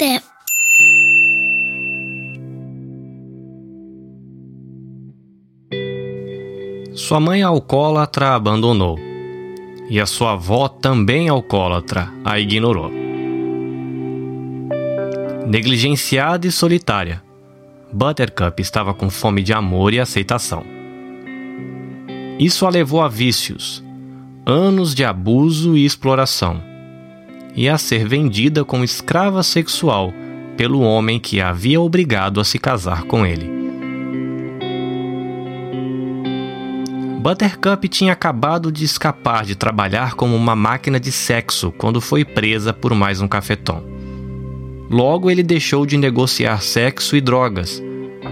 Pamité. Sua mãe alcoólatra a abandonou. E a sua avó, também alcoólatra, a ignorou. Negligenciada e solitária, Buttercup estava com fome de amor e aceitação. Isso a levou a vícios, anos de abuso e exploração, e a ser vendida como escrava sexual pelo homem que a havia obrigado a se casar com ele. Buttercup tinha acabado de escapar de trabalhar como uma máquina de sexo quando foi presa por mais um cafetão. Logo, ele deixou de negociar sexo e drogas,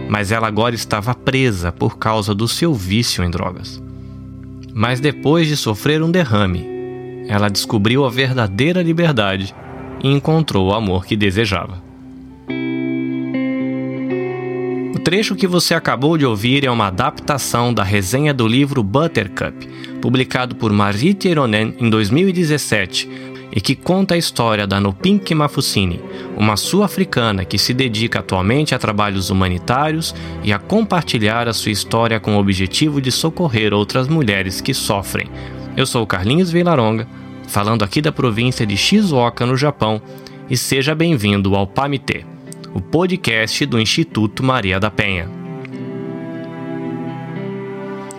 mas ela agora estava presa por causa do seu vício em drogas. Mas depois de sofrer um derrame, ela descobriu a verdadeira liberdade e encontrou o amor que desejava. O trecho que você acabou de ouvir é uma adaptação da resenha do livro Buttercup, publicado por Marie Tironen em 2017, e que conta a história da Nopink Mafusini, uma sul-africana que se dedica atualmente a trabalhos humanitários e a compartilhar a sua história com o objetivo de socorrer outras mulheres que sofrem. Eu sou Carlinhos Vilaronga, falando aqui da província de Shizuoka, no Japão, e seja bem-vindo ao PAMITê o podcast do Instituto Maria da Penha.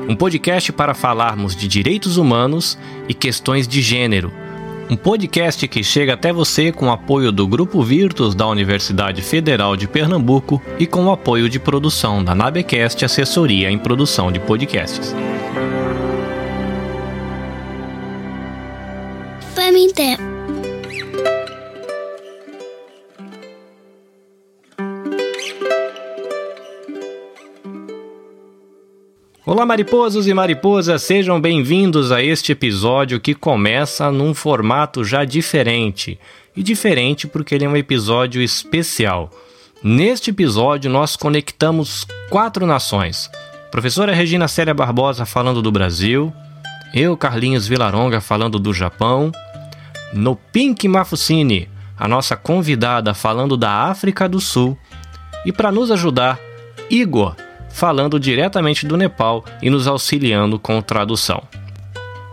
Um podcast para falarmos de direitos humanos e questões de gênero. Um podcast que chega até você com o apoio do Grupo Virtus da Universidade Federal de Pernambuco e com o apoio de produção da Nabecast Assessoria em Produção de Podcasts. Olá, mariposos e mariposas, sejam bem-vindos a este episódio que começa num formato já diferente. E diferente porque ele é um episódio especial. Neste episódio, nós conectamos quatro nações: professora Regina Célia Barbosa falando do Brasil, eu, Carlinhos Vilaronga, falando do Japão, no Pink Mafusini, a nossa convidada falando da África do Sul, e para nos ajudar, Igor falando diretamente do Nepal e nos auxiliando com tradução.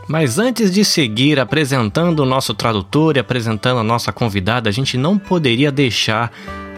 Mas antes de seguir apresentando o nosso tradutor e apresentando a nossa convidada, a gente não poderia deixar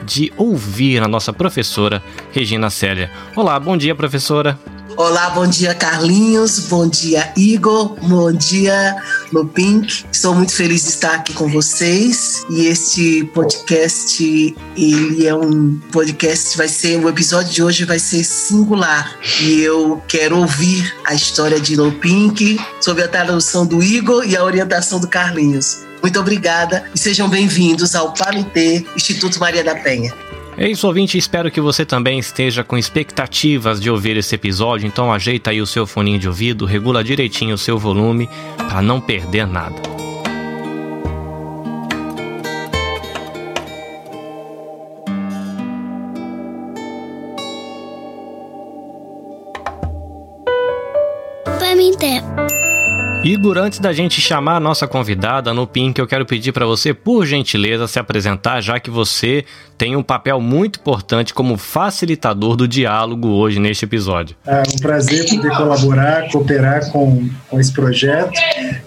de ouvir a nossa professora Regina Célia. Olá, bom dia, professora. Olá, bom dia Carlinhos, bom dia Igor, bom dia no Pink. Estou muito feliz de estar aqui com vocês e este podcast ele é um podcast vai ser o episódio de hoje vai ser singular e eu quero ouvir a história de No Pink sob a tradução do Igor e a orientação do Carlinhos. Muito obrigada e sejam bem-vindos ao Pamitê Instituto Maria da Penha. É isso, ouvinte. Espero que você também esteja com expectativas de ouvir esse episódio. Então, ajeita aí o seu foninho de ouvido, regula direitinho o seu volume para não perder nada. Igor, antes da gente chamar a nossa convidada no Pink, eu quero pedir para você, por gentileza, se apresentar, já que você tem um papel muito importante como facilitador do diálogo hoje neste episódio. É um prazer poder colaborar, cooperar com, com esse projeto.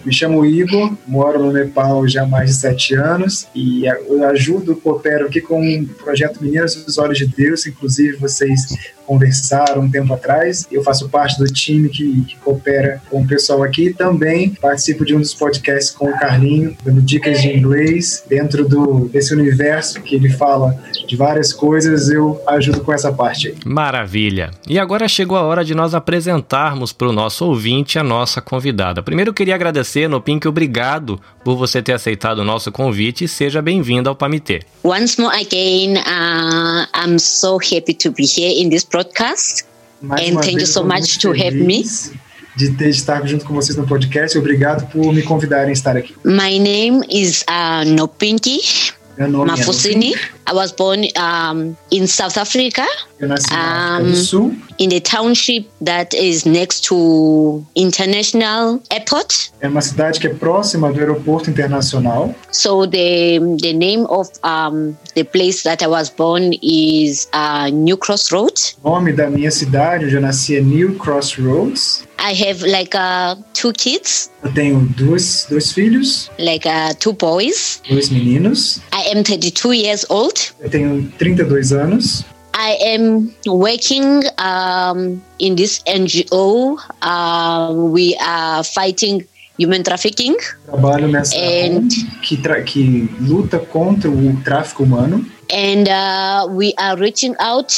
Me chamo Igor, moro no Nepal já há mais de sete anos e ajudo, coopero aqui com o projeto Meninas dos Olhos de Deus, inclusive vocês conversaram um tempo atrás. Eu faço parte do time que, que coopera com o pessoal aqui. Também participo de um dos podcasts com o Carlinho, dando dicas de inglês dentro do, desse universo que ele fala de várias coisas. Eu ajudo com essa parte aí. Maravilha! E agora chegou a hora de nós apresentarmos para o nosso ouvinte a nossa convidada. Primeiro eu queria agradecer, no Pink, obrigado por você ter aceitado o nosso convite e seja bem-vindo ao Pamitê. Once more again, uh, I'm so happy to be here in this broadcast. Mais And thank you so much to have me. De ter estar junto com vocês no podcast. Obrigado por me convidarem a estar aqui. My name is uh, Nopinki Mafusini. I was born um, in South Africa, Eu nasci na África Um, in the township that is next to International Airport. é uma cidade que é próxima do aeroporto internacional. So the the name of um, the place that I was born is uh, New Cross Road. O nome da minha cidade, onde eu nasci, é New Crossroads. I have like uh, two kids, Eu tenho dois, dois filhos, like uh, two boys. dois meninos. I am 32 years old. Eu tenho 32 anos. I am working um, in this NGO. Um, we are fighting human trafficking. Trabalho nessa And- que, que luta contra o tráfico humano. and uh, we are reaching out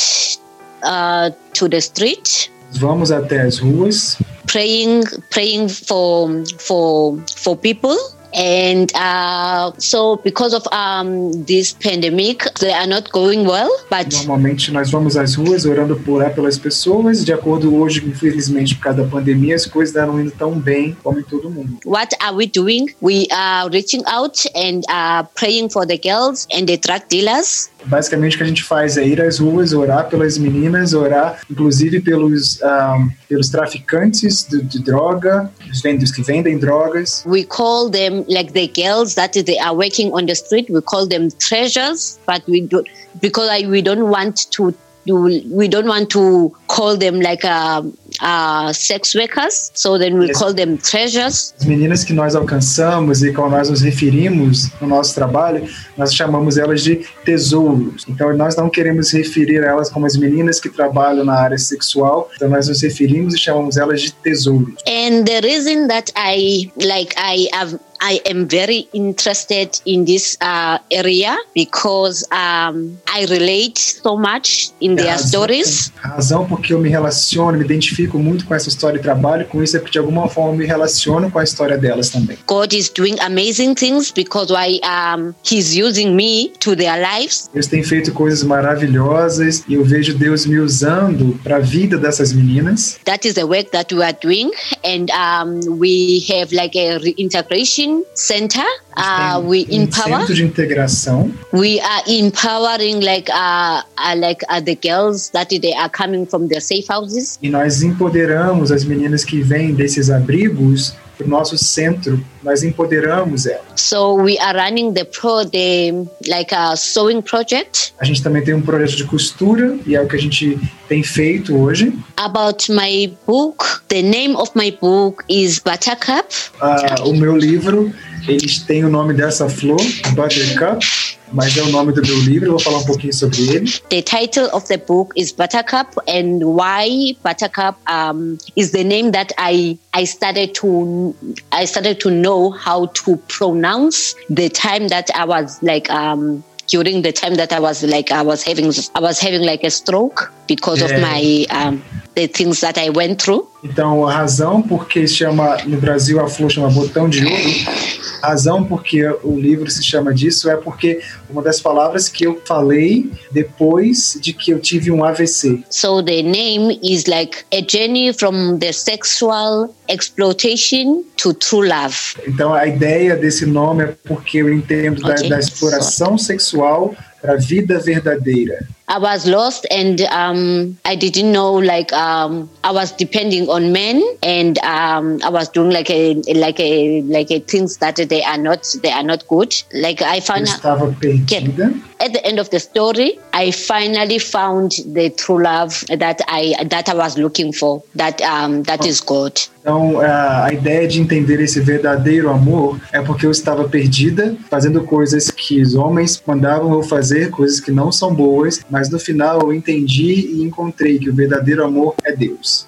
uh, to the street Vamos até as ruas, praying praying for for for people and uh, so because of um, this pandemic they are not going well but Normalmente nós vamos às ruas orando por pelas pessoas. De acordo hoje, infelizmente, por causa da pandemia, as coisas não indo tão bem como em todo mundo. what are we doing we are reaching out and uh, praying for the girls and the drug dealers Basicamente, o que a gente faz é ir às ruas, orar pelas meninas, orar inclusive pelos, ah, pelos traficantes de, de droga, os vendas que vendem drogas. we call them like the girls that they are working on the street we call them treasures but we don't because I, we don't want to do we don't want to call them like uh, uh, sex workers so then we Yes. call them treasures As meninas que nós alcançamos e como nós nos referimos no nosso trabalho, nós chamamos elas de tesouros. Então, nós não queremos referir elas como as meninas que trabalham na área sexual, então nós nos referimos e chamamos elas de tesouros. and the reason that i like i have I am very interested in this uh, area because um, I relate so much in their razão- stories. Razão porque eu me relaciono, me identifico muito com essa história e trabalho com isso é porque de alguma forma me relaciono com a história delas também. God is doing amazing things because why um, He's using me to their lives. Deus tem feito coisas maravilhosas e eu vejo Deus me usando para a vida dessas meninas. That is the work that we are doing, and um, we have like a reintegration center. Uh, we um empower. centro de integração. We are empowering like uh, uh like uh, the girls that they are coming from their safe houses. E nós empoderamos as meninas que vêm desses abrigos para o nosso centro, nós empoderamos elas. So we are running the pro the like a sewing project A gente também tem um projeto de costura, e é o que a gente tem feito hoje. about my book. The name of my book is Buttercup. Ah, o meu livro, eles têm o nome dessa flor, Buttercup, mas é o nome do meu livro, vou falar um pouquinho sobre ele. The title of the book is Buttercup, and why Buttercup um, is the name that I I started to I started to know how to pronounce the time that I was like um, during the time that I was like I was having I was having like a stroke because of my um, the things that I went through. Então, a razão porque se chama, no Brasil a flor chama botão de ouro, a razão porque o livro se chama disso é porque uma das palavras que eu falei depois de que eu tive um AVC. So the name is like a journey from the sexual exploitation to true love. Então, a ideia desse nome é porque eu entendo da, Ok. da exploração sexual para a vida verdadeira. I was lost and um, I didn't know like um, I was depending on men and um, I was doing like a like a like a things that they are not they are not good. Like I found perdida. at the end of the story, I finally found the true love that I that I was looking for. That um, that is God. Então, a ideia de entender esse verdadeiro amor é porque eu estava perdida, fazendo coisas que os homens mandavam eu fazer, coisas que não são boas, mas no final eu entendi e encontrei que o verdadeiro amor é Deus.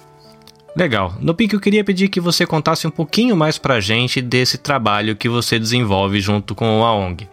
Legal. No Pink, eu queria pedir que você contasse um pouquinho mais pra gente desse trabalho que você desenvolve junto com a ONG.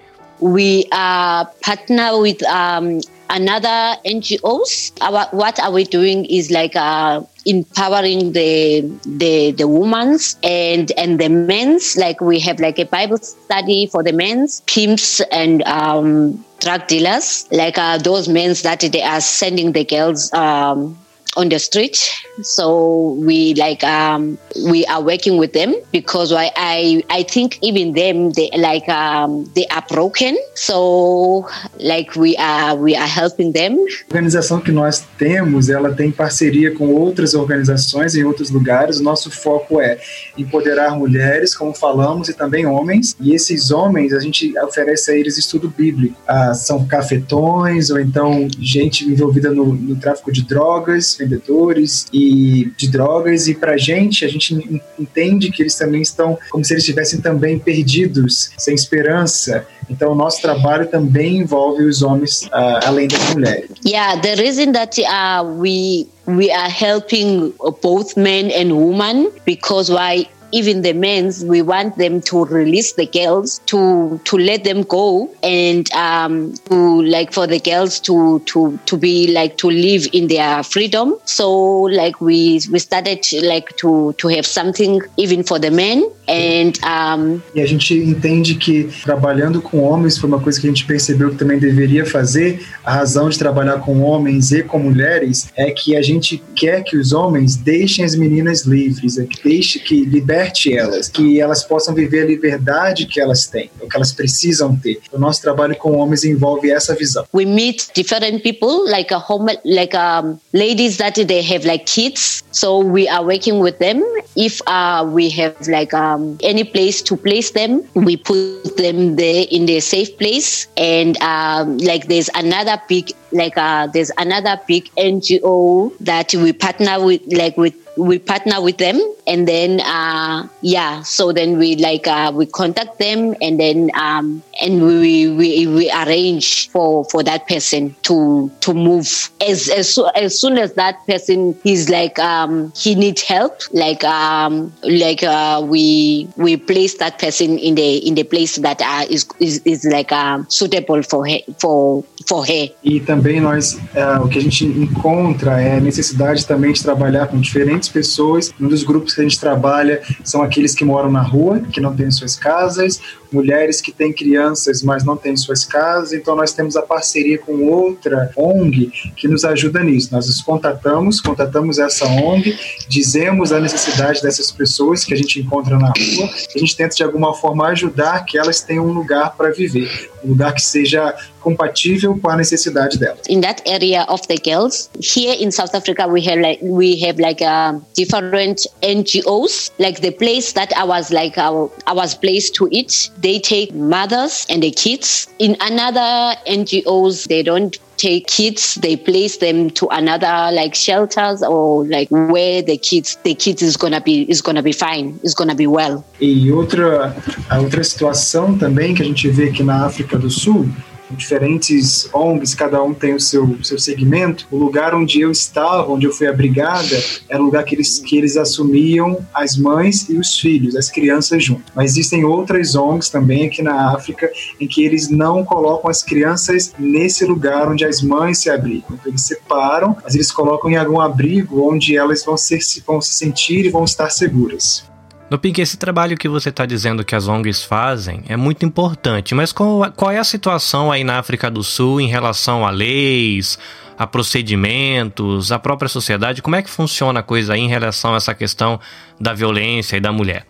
we are partner with um, another NGOs. Our, what are we doing is like uh, empowering the the the women's and and the men's. Like we have like a Bible study for the men's pimps and um, drug dealers. Like uh, those men that they are sending the girls. Um, on the street. So we like um, we are working with them because I I, I think even them they like um, they are broken. So like we are we are helping them. A organização que nós temos, ela tem parceria com outras organizações em outros lugares. O nosso foco é empoderar mulheres, como falamos, e também homens. E esses homens a gente oferece a eles estudo bíblico. Ah, são cafetões ou então gente envolvida no, no tráfico de drogas, vendedores e de drogas. E para gente, a gente entende que eles também estão como se eles estivessem também perdidos, sem esperança. Então, o nosso trabalho também envolve os homens uh, além das mulheres. Yeah, the reason that uh, we we are helping both men and women because why even the men's, we want them to release the girls to to let them go and um, to like for the girls to to to be like to live in their freedom. So like we we started like to to have something even for the men and um, e a gente entende que trabalhando com homens foi uma coisa que a gente percebeu que também deveria fazer. A razão de trabalhar com homens e com mulheres é que a gente quer que os homens deixem as meninas livres, é que deixe que liberte elas, que elas possam viver a liberdade que elas têm, o que elas precisam ter. O nosso trabalho com homens envolve essa visão. We meet different people, like a home, like um, ladies that they have like kids, so we are working with them. If uh, we have like um, any place to place them, we put them there in a safe place. And um, like there's another big, like uh, there's another big NGO that we partner with, like with we partner with them and then uh, yeah so then we like uh, we contact them and then um, and we, we we arrange for for that person to to move as as, as soon as that person is like um, he needs help like um, like uh, we we place that person in the in the place that uh, is, is is like uh, suitable for her, for for her. E também nós uh, o que a gente encontra é a necessidade também de trabalhar com diferentes diferentes pessoas. Um dos grupos que a gente trabalha são aqueles que moram na rua, que não têm suas casas, mulheres que têm crianças, mas não têm suas casas. Então, nós temos a parceria com outra ONG que nos ajuda nisso. Nós os contatamos, contatamos essa ONG, dizemos a necessidade dessas pessoas que a gente encontra na rua, a gente tenta de alguma forma ajudar que elas tenham um lugar para viver, um lugar que seja compatível com a necessidade delas. In that area of the girls, here in South Africa, we have like we have like uh, different NGOs. Like the place that I was like I, I was placed to it, they take mothers and the kids. In another NGOs, they don't take kids they place them to another like shelters or like where the kids the kids is gonna be is gonna be fine is gonna be well. E outra a outra situação também que a gente vê aqui na África do Sul diferentes ONGs, cada um tem o seu, seu segmento. O lugar onde eu estava, onde eu fui abrigada, era o lugar que eles, que eles assumiam as mães e os filhos, as crianças junto. Mas existem outras ONGs também aqui na África em que eles não colocam as crianças nesse lugar onde as mães se abrigam. Então, eles separam, mas eles colocam em algum abrigo onde elas vão, ser, vão se sentir e vão estar seguras. No Pink, esse trabalho que você está dizendo que as ONGs fazem é muito importante, mas qual, qual é a situação aí na África do Sul em relação a leis, a procedimentos, a própria sociedade? Como é que funciona a coisa aí em relação a essa questão da violência e da mulher?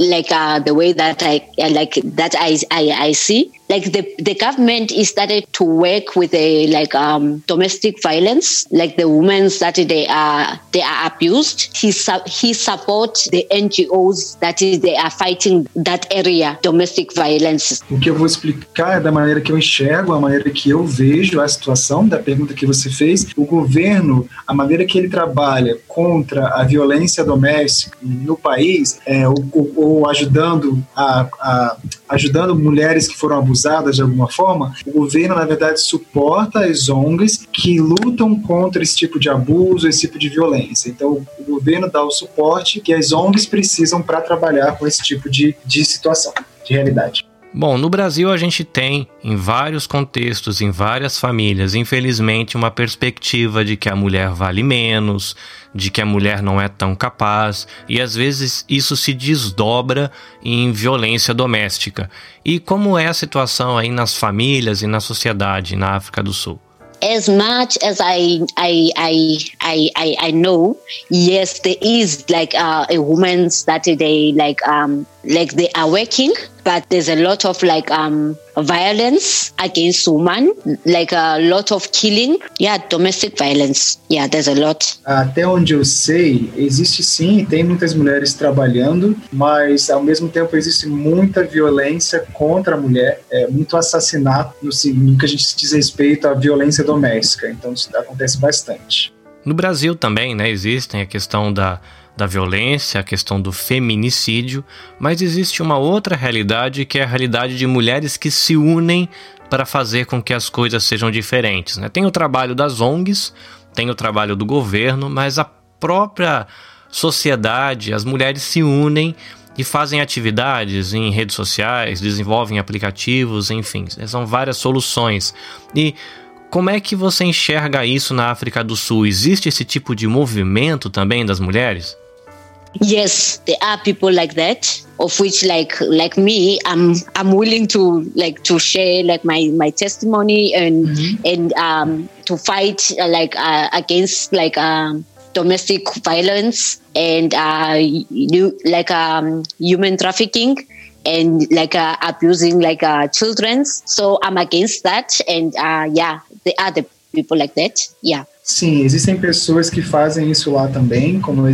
Like uh, the way that I like that I, I, I see like the, the government is started to work with a like um, domestic violence, like the women that they are they are abused. He he supports the NGOs that is they are fighting that area domestic violence. O que eu vou explicar é da maneira que eu enxergo, a maneira que eu vejo a situação da pergunta que você fez. O governo, a maneira que ele trabalha contra a violência doméstica no país, é, ou, ou ajudando a, a ajudando mulheres que foram abusadas usadas de alguma forma, o governo, na verdade, suporta as ONGs que lutam contra esse tipo de abuso, esse tipo de violência. Então, o governo dá o suporte que as ONGs precisam para trabalhar com esse tipo de, de situação, de realidade. Bom, no Brasil a gente tem, em vários contextos, em várias famílias, infelizmente, uma perspectiva de que a mulher vale menos, de que a mulher não é tão capaz, e às vezes isso se desdobra em violência doméstica. E como é a situação aí nas famílias e na sociedade na África do Sul? as much as I I I I I, know, yes, there is like uh, a woman's that they like um like they are working, but there's a lot of like um violence against women, like a lot of killing. Yeah, domestic violence. Yeah, there's a lot. Até onde eu sei, existe sim, tem muitas mulheres trabalhando, mas ao mesmo tempo existe muita violência contra a mulher, é, muito assassinato no, no que a gente diz respeito à violência doméstica. Então isso acontece bastante. No Brasil também, né, existem a questão da da violência, a questão do feminicídio, mas existe uma outra realidade que é a realidade de mulheres que se unem para fazer com que as coisas sejam diferentes. Né? Tem o trabalho das ONGs, tem o trabalho do governo, mas a própria sociedade, as mulheres se unem e fazem atividades em redes sociais, desenvolvem aplicativos, enfim, são várias soluções. E como é que você enxerga isso na África do Sul? Existe esse tipo de movimento também das mulheres? Yes there are people like that of which like like me i'm i'm willing to like to share like my my testimony and mm-hmm. and um to fight uh, like uh, against like um domestic violence and uh you like um human trafficking and like uh, abusing like uh children so i'm against that and uh yeah there are the people like that yeah Sim, existem pessoas que fazem isso lá também, como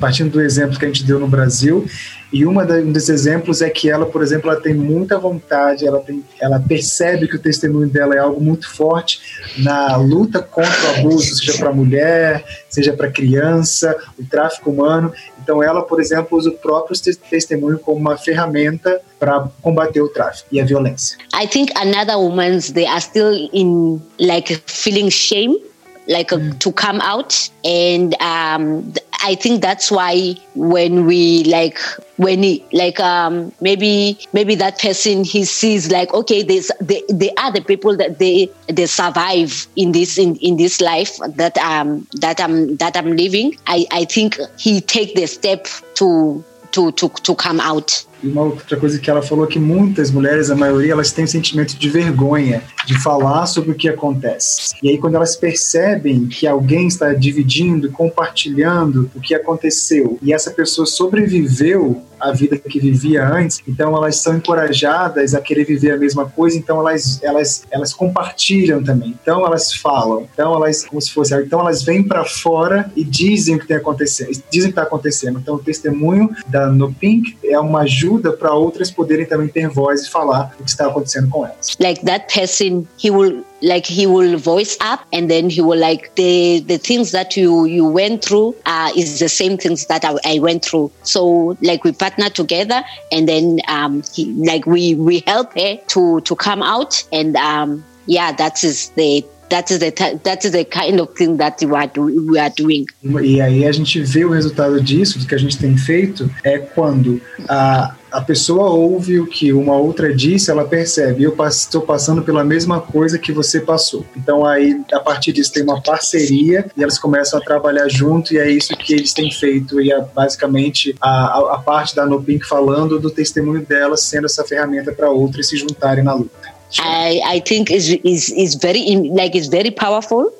partindo do exemplo que a gente deu no Brasil. E uma um dos exemplos é que ela, por exemplo, ela tem muita vontade, ela, tem, ela percebe que o testemunho dela é algo muito forte na luta contra o abuso, seja para mulher, seja para criança, o tráfico humano. Então, ela, por exemplo, usa o próprio testemunho como uma ferramenta para combater o tráfico e a violência. I think another woman's they are still in like feeling shame like mm. to come out and um, i think that's why when we like when he like um maybe maybe that person he sees like okay there's they, they are the people that they they survive in this in, in this life that um that i'm that i'm living i i think he take the step to to to to come out E uma outra coisa que ela falou que muitas mulheres, a maioria, elas têm um sentimento de vergonha de falar sobre o que acontece. E aí, quando elas percebem que alguém está dividindo, compartilhando o que aconteceu, e essa pessoa sobreviveu à vida que vivia antes, então elas são encorajadas a querer viver a mesma coisa, então elas, elas, elas compartilham também. Então elas falam, então elas, como se fosse, então elas vêm para fora e dizem o que tem acontecendo, dizem o que está acontecendo. Então o testemunho da No Pink é uma ajuda ajuda para outras poderem também ter voz e falar o que está acontecendo com elas. Like that person, he will like he will voice up and then he will like the the things that you you went through uh, is the same things that I, I, went through. So like we partner together and then um he, like we we help her to to come out and um yeah that is the that is the that is the kind of thing that we are, we are doing. E aí a gente vê o resultado disso, do que a gente tem feito, é quando a, a pessoa ouve o que uma outra disse, ela percebe, eu estou passando pela mesma coisa que você passou. Então aí, a partir disso, tem uma parceria e elas começam a trabalhar junto e é isso que eles têm feito e é basicamente a, a parte da Nopink falando do testemunho delas sendo essa ferramenta para outras se juntarem na luta. I, I think is is is very like it's very powerful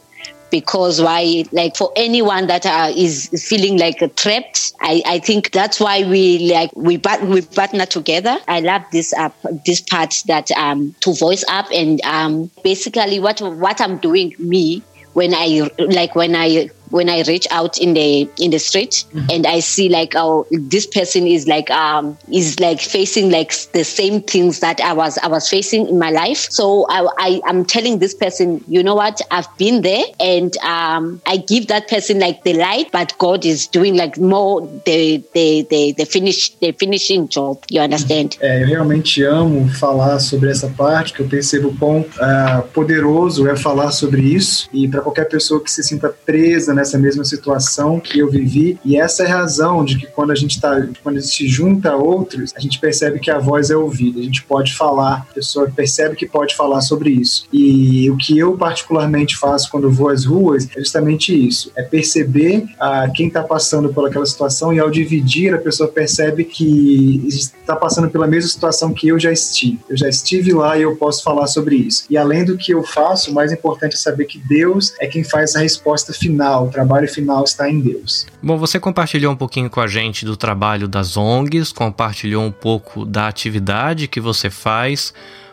because why like for anyone that is feeling like trapped I, I think that's why we like we we partner together. I love this uh, this part that um to voice up and um basically what what i'm doing me when i like when i when I reach out in the in the street mm-hmm. and I see like oh this person is like um is like facing like the same things that I was I was facing in my life. So I, I am telling this person, you know what, I've been there and um I give that person like the light, but God is doing like more the the the, the finish the finishing job. You understand? É, eu realmente amo falar sobre essa parte que eu percebo quão uh, poderoso é falar sobre isso e para qualquer pessoa que se sinta presa nessa mesma situação que eu vivi e essa é a razão de que quando a gente está quando a gente se junta a outros, a gente percebe que a voz é ouvida, a gente pode falar, a pessoa percebe que pode falar sobre isso. E o que eu particularmente faço quando vou às ruas é justamente isso, é perceber ah, quem está passando por aquela situação e ao dividir a pessoa percebe que está passando pela mesma situação que eu já estive. Eu já estive lá e eu posso falar sobre isso. E além do que eu faço, o mais importante é saber que Deus é quem faz a resposta final, o trabalho final está em Deus. Bom, você compartilhou um pouquinho com a gente do trabalho das ONGs, compartilhou um pouco da atividade que você faz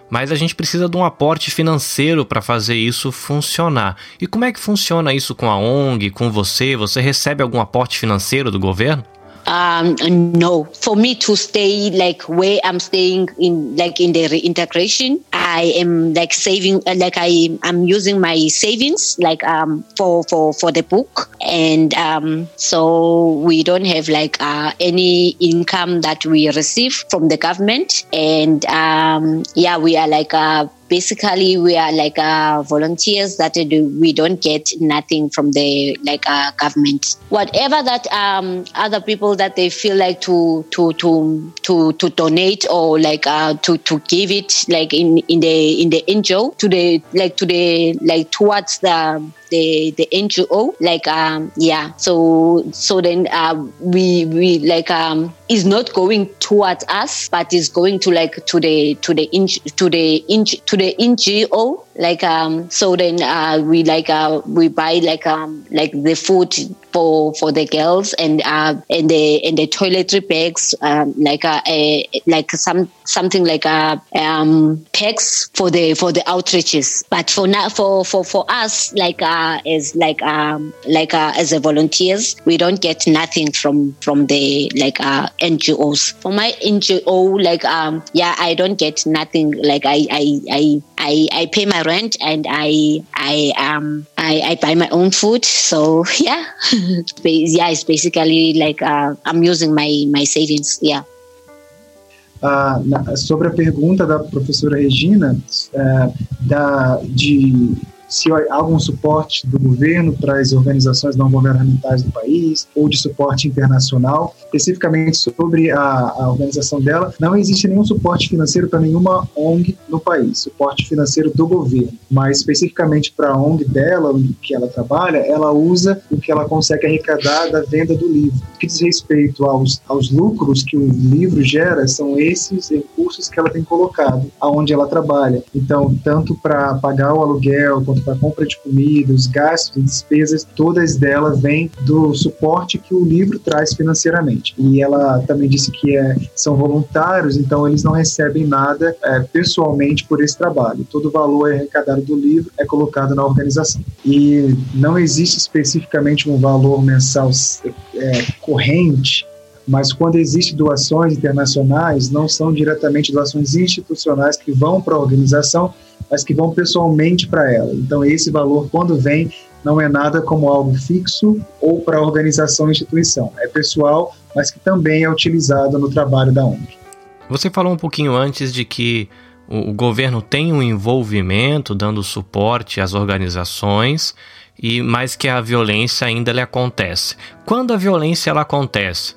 mas a gente precisa de um aporte financeiro para fazer isso funcionar. E como é que funciona isso com a ONG, com você? Você recebe algum aporte financeiro do governo? Um, no. For me to stay like where i'm staying in like in the reintegration i am like saving uh, like i i'm using my savings like um for for for the book. And um so we don't have like uh, any income that we receive from the government. And um yeah we are like uh basically we are like uh, volunteers that do, we don't get nothing from the like uh, government whatever that um, other people that they feel like to to to to, to donate or like uh, to to give it like in in the in the ngo to the like to the like towards the the the NGO. Like um yeah, so so then uh, we we like um is not going towards us, but is going to like to the to the in, to the in, to the NGO. Like um so then uh, we like uh we buy like um like the food for for the girls and uh and the and the toiletry bags um like uh, a like some something like uh, um packs for the for the outreaches. But for now for for for us like uh as like um like uh as a volunteers we don't get nothing from from the like uh ngos for my ngo like um yeah i don't get nothing. Like i i i i, I pay my rent and i i um I, I buy my own food. So yeah. Yeah it's basically like uh, i'm using my my savings. Yeah. Ah, na, sobre a pergunta da professora Regina, é, da, de se há algum suporte do governo para as organizações não governamentais do país ou de suporte internacional, especificamente sobre a, a organização dela, não existe nenhum suporte financeiro para nenhuma ONG no país, suporte financeiro do governo, mas especificamente para a ONG dela, que ela trabalha, ela usa o que ela consegue arrecadar da venda do livro. O que diz respeito aos, aos lucros que o livro gera, são esses recursos que ela tem colocado aonde ela trabalha. Então, tanto para pagar o aluguel, quanto para compra de comida, os gastos e despesas, todas delas vêm do suporte que o livro traz financeiramente. E ela também disse que é, são voluntários, então eles não recebem nada é, pessoalmente por esse trabalho. Todo o valor arrecadado do livro é colocado na organização. E não existe especificamente um valor mensal é, corrente mas quando existem doações internacionais, não são diretamente doações institucionais que vão para a organização, mas que vão pessoalmente para ela. Então, esse valor, quando vem, não é nada como algo fixo ou para a organização ou instituição. É pessoal, mas que também é utilizado no trabalho da ONG. Você falou um pouquinho antes de que o governo tem um envolvimento dando suporte às organizações e mais que a violência ainda lhe acontece. Quando a violência ela acontece,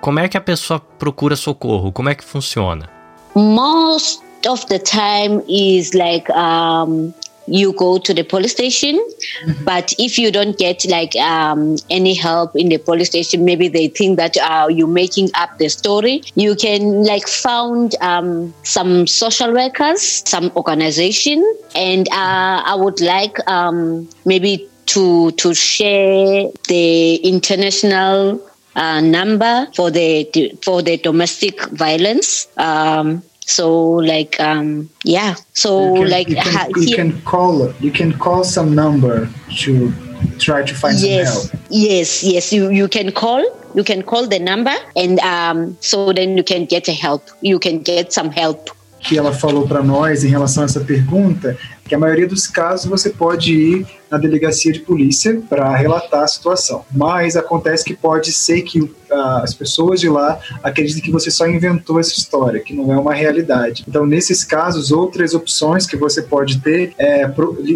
como é que a pessoa procura socorro? Como é que funciona? Most of the time is like um, you go to the police station mm-hmm. but if you don't get like um, any help in the police station maybe they think that uh, you're making up the story you can like found um, some social workers some organization and uh, i would like um, maybe to to share the international uh, number for the for the domestic violence. Um, so like um, yeah, so you can, like you can, you can call you can call some number to try to find yes, some help. Yes, yes, you you can call. You can call the number, and um, so then you can get a help. You can get some help que ela falou para nós em relação a essa pergunta, que a maioria dos casos você pode ir na delegacia de polícia para relatar a situação. Mas acontece que pode ser que uh, as pessoas de lá acreditem que você só inventou essa história, que não é uma realidade. Então, nesses casos, outras opções que você pode ter é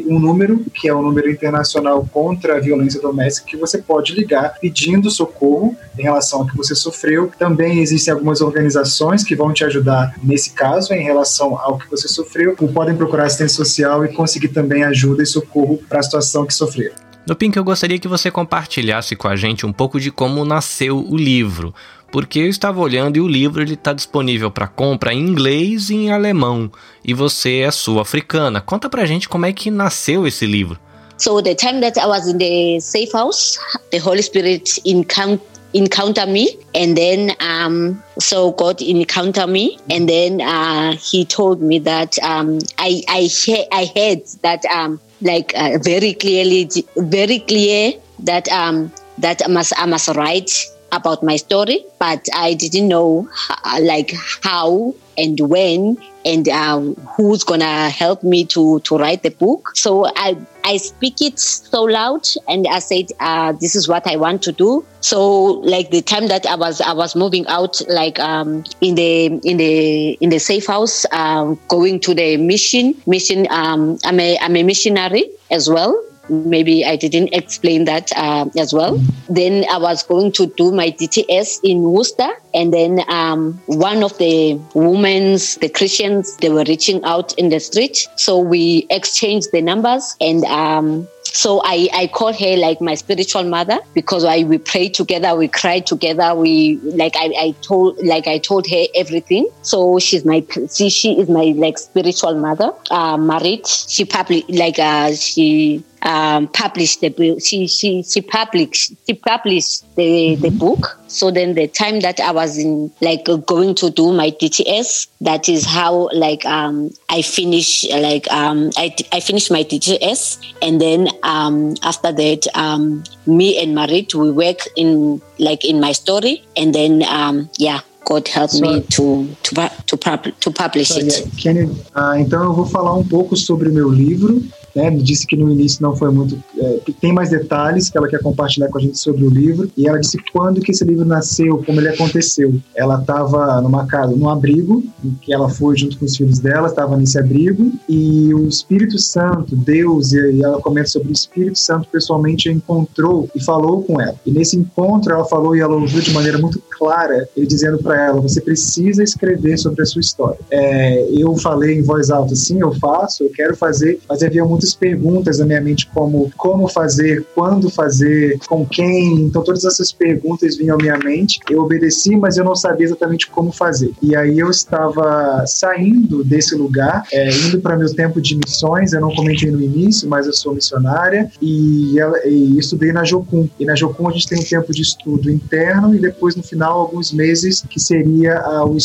um número, que é o um número internacional contra a violência doméstica, que você pode ligar pedindo socorro em relação ao que você sofreu. Também existem algumas organizações que vão te ajudar nesse caso, em relação ao que você sofreu, ou podem procurar assistência social e conseguir também ajuda e socorro para a situação que sofreram. No Pink, eu gostaria que você compartilhasse com a gente um pouco de como nasceu o livro, porque eu estava olhando e o livro ele está disponível para compra em inglês e em alemão, e você é sul-africana. Conta pra gente como é que nasceu esse livro. So the time that I was in the safe house, the Holy Spirit encountered encounter me and then um, so god encounter me and then uh, he told me that um, i i, I heard that um, like uh, very clearly very clear that um, that I must I must write about my story, but I didn't know uh, like how and when and uh, who's gonna help me to to write the book. So I I speak it so loud, and I said, uh, "This is what I want to do." So like the time that I was I was moving out, like um, in the in the in the safe house, um, going to the mission mission. Um, I'm a I'm a missionary as well maybe I didn't explain that uh, as well. Then I was going to do my DTS in Worcester, and then um, one of the women's, the Christians, they were reaching out in the street, so we exchanged the numbers, and um, so I, I call her like my spiritual mother because I we pray together, we cry together, we like I, I told like I told her everything. So she's my she, she is my like spiritual mother. Uh, married, she public like uh, she um, published the book. She she she published she published the the book. So then the time that I was in like going to do my DTS, that is how like um, I finish like um, I I finished my DTS, and then um, after that um, me and Marit we work in like in my story, and then um, yeah God help so, me to, to, to, to publish so, it. Yeah. Can you, uh, então eu vou falar um pouco sobre o meu livro né, me disse que no início não foi muito. É, tem mais detalhes que ela quer compartilhar com a gente sobre o livro. E ela disse quando que esse livro nasceu, como ele aconteceu. Ela estava numa casa, num abrigo, em que ela foi junto com os filhos dela, estava nesse abrigo, e o Espírito Santo, Deus, e ela comenta sobre o Espírito Santo pessoalmente encontrou e falou com ela. E nesse encontro ela falou e ela ouviu de maneira muito clara, ele dizendo para ela: você precisa escrever sobre a sua história. É, eu falei em voz alta, sim, eu faço, eu quero fazer, mas havia muito muitas perguntas na minha mente, como como fazer, quando fazer, com quem. Então, todas essas perguntas vinham à minha mente. Eu obedeci, mas eu não sabia exatamente como fazer. E aí eu estava saindo desse lugar, é, indo para meu tempo de missões. Eu não comentei no início, mas eu sou missionária e, ela, e estudei na Jocum. E na Jocum a gente tem um tempo de estudo interno e depois, no final, alguns meses que seria o,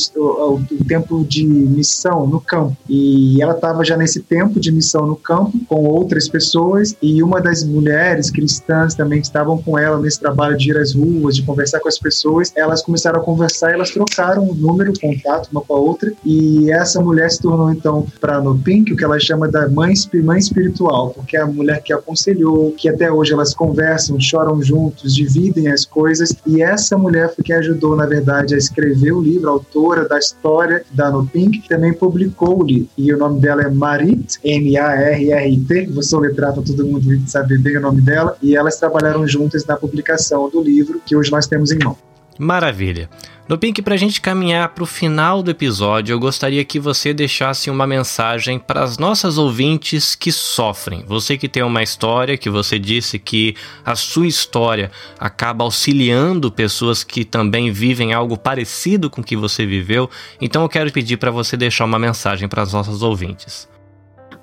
o tempo de missão no campo. E ela estava já nesse tempo de missão no campo com outras pessoas e uma das mulheres cristãs também que estavam com ela nesse trabalho de ir às ruas, de conversar com as pessoas, elas começaram a conversar, elas trocaram o número, o contato uma com a outra e essa mulher se tornou então para no Pink o que ela chama da mãe, mãe espiritual, porque é a mulher que aconselhou, que até hoje elas conversam, choram juntos, dividem as coisas e essa mulher foi quem ajudou na verdade a escrever o livro, a autora da história da No Pink, também publicou o livro e o nome dela é Marit, M-A-R-R Inter, vou soletrar para todo mundo saber bem o nome dela, e elas trabalharam juntas na publicação do livro que hoje nós temos em mão. Maravilha. No Pink, para a gente caminhar para o final do episódio, eu gostaria que você deixasse uma mensagem para as nossas ouvintes que sofrem. Você que tem uma história, que você disse que a sua história acaba auxiliando pessoas que também vivem algo parecido com o que você viveu. Então eu quero pedir para você deixar uma mensagem para as nossas ouvintes.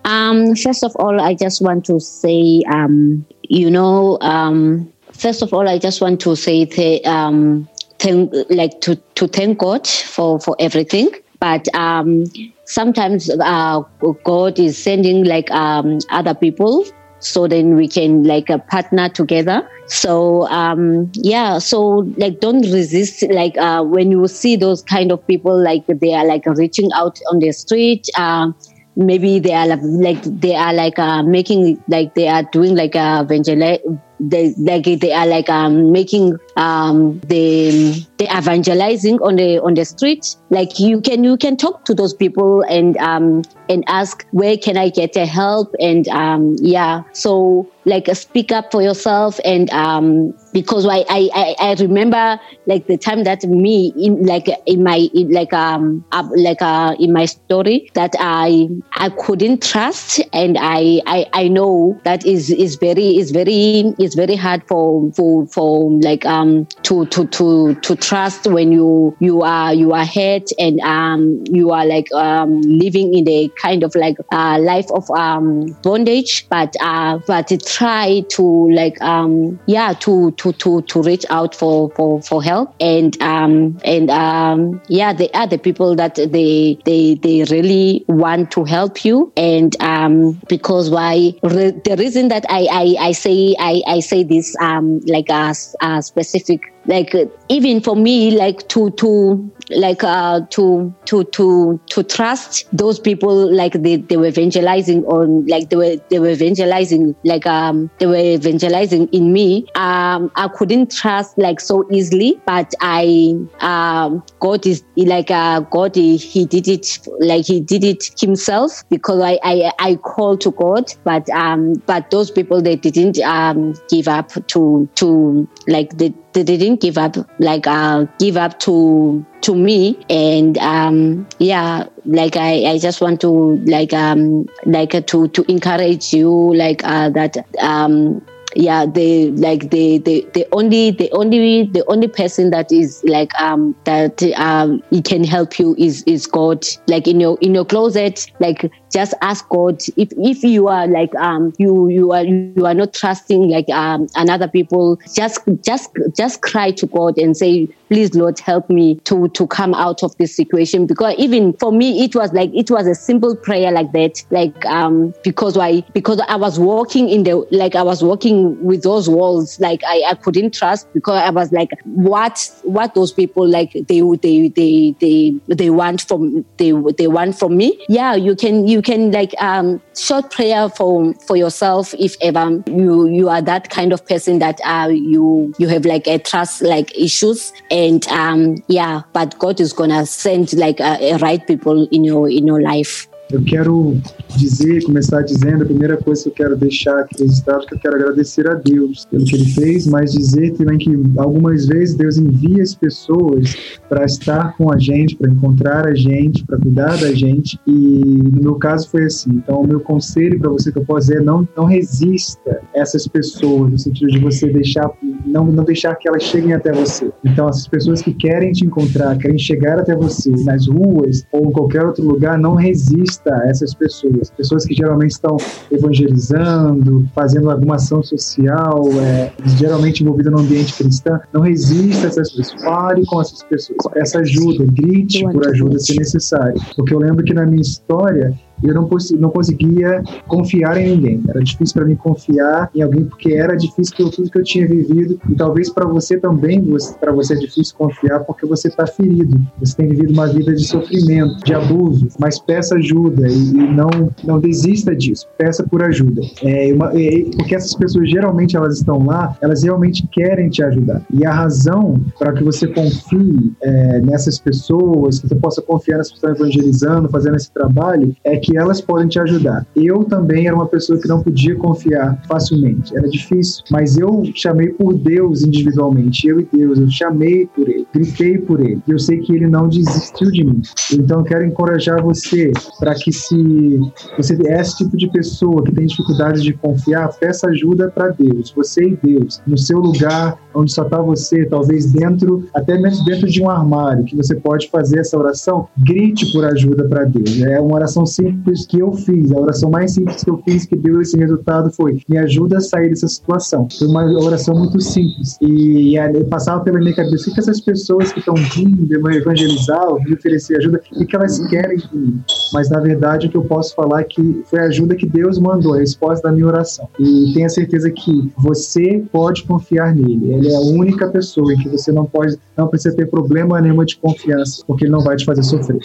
Um, first of all, I just want to say, um, you know, um, first of all, I just want to say, th- um, thank, like to, to thank God for, for everything. But um, sometimes uh, God is sending like um, other people so then we can like uh, partner together so um yeah so like don't resist like uh when you see those kind of people like they are like reaching out on the street uh maybe they are like they are like uh making like they are doing like a evangel they like they are like um making um the the evangelizing on the on the street. Like you can you can talk to those people and um and ask where can i get a help? And um yeah. So like speak up for yourself and um because I, I i remember like the time that me in like in my in like um like uh in my story that i i couldn't trust and i i i know that is is very is very it's very hard for for for like um to to to to trust when you you are you are hurt and um you are like um living in a kind of like uh life of um bondage. But uh but try to like um yeah to to to to reach out for for for help. And um and um yeah they are the people that they they they really want to help you. And um because why? Re- the reason that I I I say I I say this um like a, a specific like even for me like to to like uh to to to to trust those people like they, they were evangelizing on like they were they were evangelizing like um they were evangelizing in me. Um i couldn't trust like so easily but i um god is like uh god he, he did it like he did it himself because i i i called to god but um but those people they didn't um give up to to like they they didn't give up like uh give up to to me. And um yeah like i i just want to like um like uh, to to encourage you like uh that um yeah the like the the the only the only the only person that is like um that um he can help you is is god. Like in your in your closet like just ask god if if you are like um you you are you are not trusting like um another people just just just cry to god and say please lord help me to to come out of this situation. Because even for me it was like it was a simple prayer like that. Like um because why? Because i was walking in the like i was walking with those walls. Like i i couldn't trust because i was like what what those people like they they they they they want from they they want from me? Yeah you can you can like um short prayer for for yourself if ever you you are that kind of person that uh you you have like a trust like issues. And um yeah but god is gonna send like a right people in your in your life Eu quero dizer, começar dizendo, a primeira coisa que eu quero deixar aqui registrado, que eu quero agradecer a Deus pelo que Ele fez, mas dizer também que algumas vezes Deus envia as pessoas para estar com a gente, para encontrar a gente, para cuidar da gente, e no meu caso foi assim. Então, o meu conselho para você que eu posso dizer é não, não resista essas pessoas, no sentido de você deixar, não, não deixar que elas cheguem até você. Então, essas pessoas que querem te encontrar, querem chegar até você nas ruas ou em qualquer outro lugar, não resista a essas pessoas. Pessoas que geralmente estão evangelizando, fazendo alguma ação social, é, geralmente envolvida no ambiente cristão. Não resista a essas pessoas. Fale com essas pessoas. Peça ajuda, grite por ajuda se necessário. Porque eu lembro que na minha história, eu não, não conseguia confiar em ninguém. Era difícil para mim confiar em alguém porque era difícil pelo tudo que eu tinha vivido e talvez para você também, para você é difícil confiar porque você está ferido. Você tem vivido uma vida de sofrimento, de abuso, mas peça ajuda e, não não desista disso. Peça por ajuda. É uma, é, porque essas pessoas geralmente elas estão lá, elas realmente querem te ajudar. E a razão para que você confie é, nessas pessoas, que você possa confiar nessas pessoas evangelizando, fazendo esse trabalho, é que que elas podem te ajudar. Eu também era uma pessoa que não podia confiar facilmente, era difícil, mas eu chamei por Deus individualmente, eu e Deus, eu chamei por Ele, gritei por Ele, eu sei que Ele não desistiu de mim. Então eu quero encorajar você para que se você é esse tipo de pessoa que tem dificuldades de confiar, peça ajuda para Deus, você e Deus, no seu lugar onde só está você, talvez dentro, até mesmo dentro de um armário, que você pode fazer essa oração, grite por ajuda para Deus. É uma oração simples simples que eu fiz, a oração mais simples que eu fiz que deu esse resultado foi: me ajuda a sair dessa situação. Foi uma oração muito simples. E, e passava pela minha cabeça o que essas pessoas que estão vindo evangelizar, me oferecer ajuda, o que elas querem de mim. Mas na verdade o que eu posso falar é que foi a ajuda que Deus mandou, a resposta da minha oração. E tenha certeza que você pode confiar nele. Ele é a única pessoa em que você não pode, não precisa ter problema nenhum de confiança, porque ele não vai te fazer sofrer.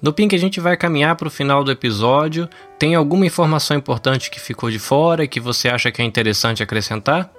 No Pink a gente vai caminhar para o final do episódio. Tem alguma informação importante que ficou de fora e que você acha que é interessante acrescentar?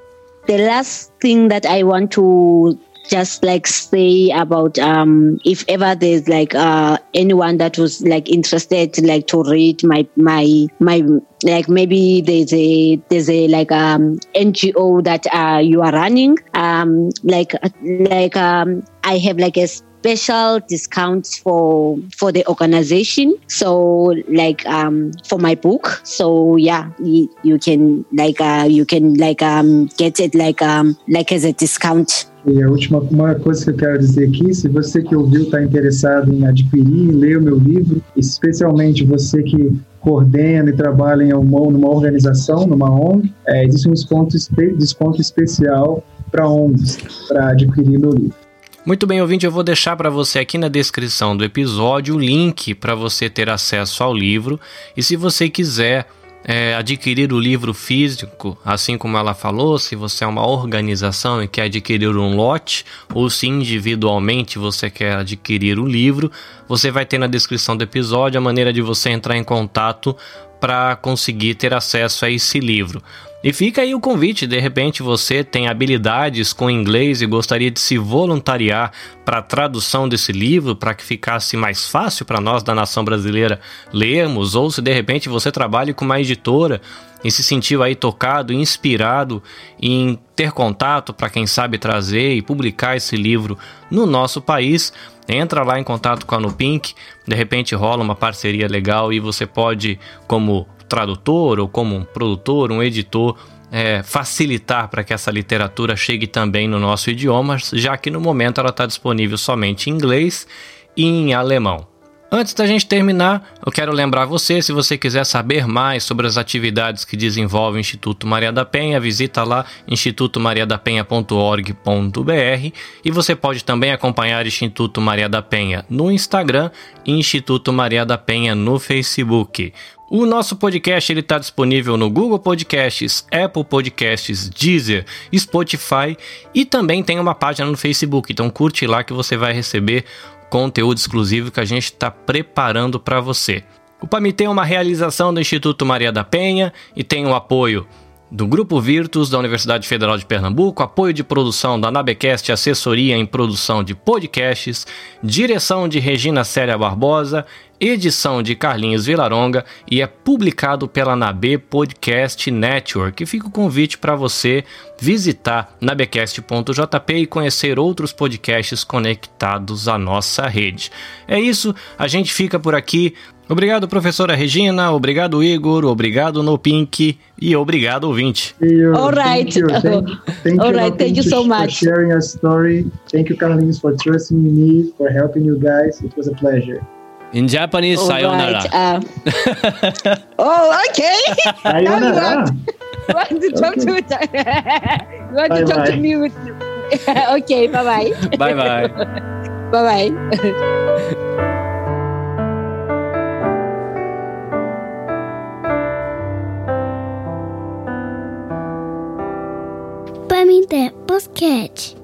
The last thing that I want to just like say about um if ever there's like uh anyone that was like interested like to read my my my like maybe there's a there's a like um ngo that uh you are running um like like um i have like a special discounts for for the organization. So like um for my book. So yeah you, you can like uh you can like um get it like um like as a discount. E a última uma coisa que eu quero dizer aqui, se você que ouviu está interessado em adquirir ler o meu livro, especialmente você que coordena e trabalha em uma, numa organização, numa ONG, é, existe um desconto, desconto especial para ONGs, para adquirir meu livro. Muito bem, ouvinte, eu vou deixar para você aqui na descrição do episódio o link para você ter acesso ao livro. E se você quiser é, adquirir o livro físico, assim como ela falou, se você é uma organização e quer adquirir um lote, ou se individualmente você quer adquirir o livro, você vai ter na descrição do episódio a maneira de você entrar em contato para conseguir ter acesso a esse livro. E fica aí o convite, de repente você tem habilidades com inglês e gostaria de se voluntariar para a tradução desse livro, para que ficasse mais fácil para nós da nação brasileira lermos, ou se de repente você trabalha com uma editora e se sentiu aí tocado, inspirado em ter contato para quem sabe trazer e publicar esse livro no nosso país, entra lá em contato com a Nupink, de repente rola uma parceria legal e você pode, como tradutor ou como um produtor, um editor, é, facilitar para que essa literatura chegue também no nosso idioma, já que no momento ela está disponível somente em inglês e em alemão. Antes da gente terminar, eu quero lembrar você, se você quiser saber mais sobre as atividades que desenvolve o Instituto Maria da Penha, visita lá institutomariadapenha.org.br e você pode também acompanhar o Instituto Maria da Penha no Instagram e Instituto Maria da Penha no Facebook. O nosso podcast está disponível no Google Podcasts, Apple Podcasts, Deezer, Spotify e também tem uma página no Facebook. Então curte lá que você vai receber conteúdo exclusivo que a gente está preparando para você. O PAMITE é uma realização do Instituto Maria da Penha e tem o apoio do Grupo Virtus da Universidade Federal de Pernambuco, apoio de produção da Nabecast, assessoria em produção de podcasts, direção de Regina Célia Barbosa, edição de Carlinhos Vilaronga e é publicado pela Nabe Podcast Network. E fica o convite para você visitar nabecast.jp e conhecer outros podcasts conectados à nossa rede. É isso, a gente fica por aqui. Obrigado, professora Regina. Obrigado, Igor. Obrigado, No Pink. E obrigado, ouvinte. All right. Thank you, thank, thank All right. Thank you so much for sharing your story. Thank you, Carlinhos, for trusting in me, for helping you guys. It was a pleasure. In Japanese, All sayonara. Right. Uh, oh, okay. sayonara. you want, to talk okay. to you want bye to talk bye. to me with okay bye bye bye bye bye bye Pamité Podcast.